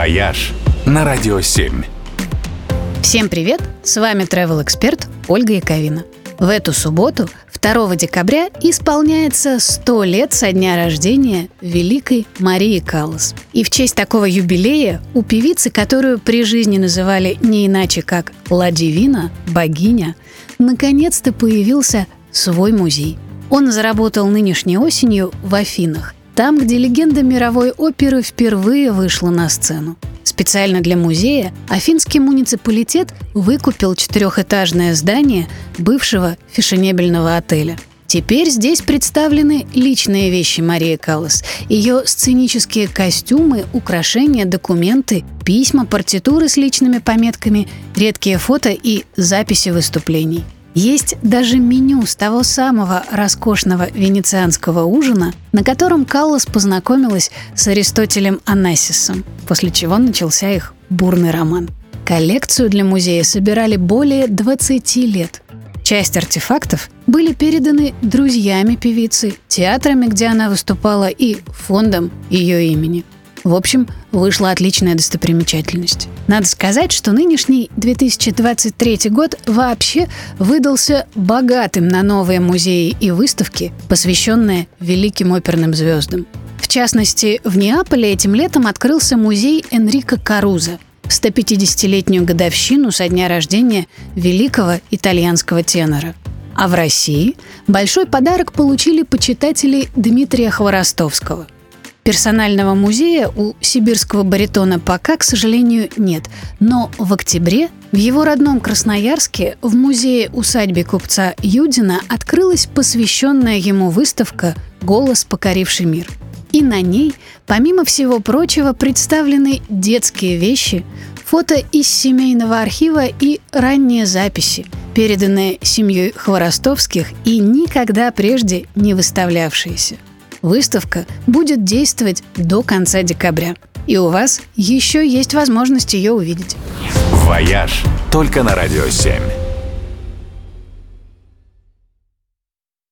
«Вояж» на Радио 7. Всем привет! С вами travel эксперт Ольга Яковина. В эту субботу, 2 декабря, исполняется 100 лет со дня рождения великой Марии Каллас. И в честь такого юбилея у певицы, которую при жизни называли не иначе как La Divina, богиня, наконец-то появился свой музей. Он заработал нынешней осенью в Афинах, там, где легенда мировой оперы впервые вышла на сцену. Специально для музея Афинский муниципалитет выкупил четырехэтажное здание бывшего фешенебельного отеля. Теперь здесь представлены личные вещи Марии Каллас, ее сценические костюмы, украшения, документы, письма, партитуры с личными пометками, редкие фото и записи выступлений – есть даже меню с того самого роскошного венецианского ужина, на котором Каллас познакомилась с Аристотелем Анассисом, после чего начался их бурный роман. Коллекцию для музея собирали более 20 лет. Часть артефактов были переданы друзьями певицы, театрами, где она выступала, и фондом ее имени – в общем, вышла отличная достопримечательность. Надо сказать, что нынешний 2023 год вообще выдался богатым на новые музеи и выставки, посвященные великим оперным звездам. В частности, в Неаполе этим летом открылся музей Энрико Каруза в 150-летнюю годовщину со дня рождения великого итальянского тенора. А в России большой подарок получили почитатели Дмитрия Хворостовского – Персонального музея у сибирского баритона пока, к сожалению, нет. Но в октябре в его родном Красноярске в музее-усадьбе купца Юдина открылась посвященная ему выставка «Голос, покоривший мир». И на ней, помимо всего прочего, представлены детские вещи, фото из семейного архива и ранние записи, переданные семьей Хворостовских и никогда прежде не выставлявшиеся – Выставка будет действовать до конца декабря. И у вас еще есть возможность ее увидеть. «Вояж» только на «Радио 7».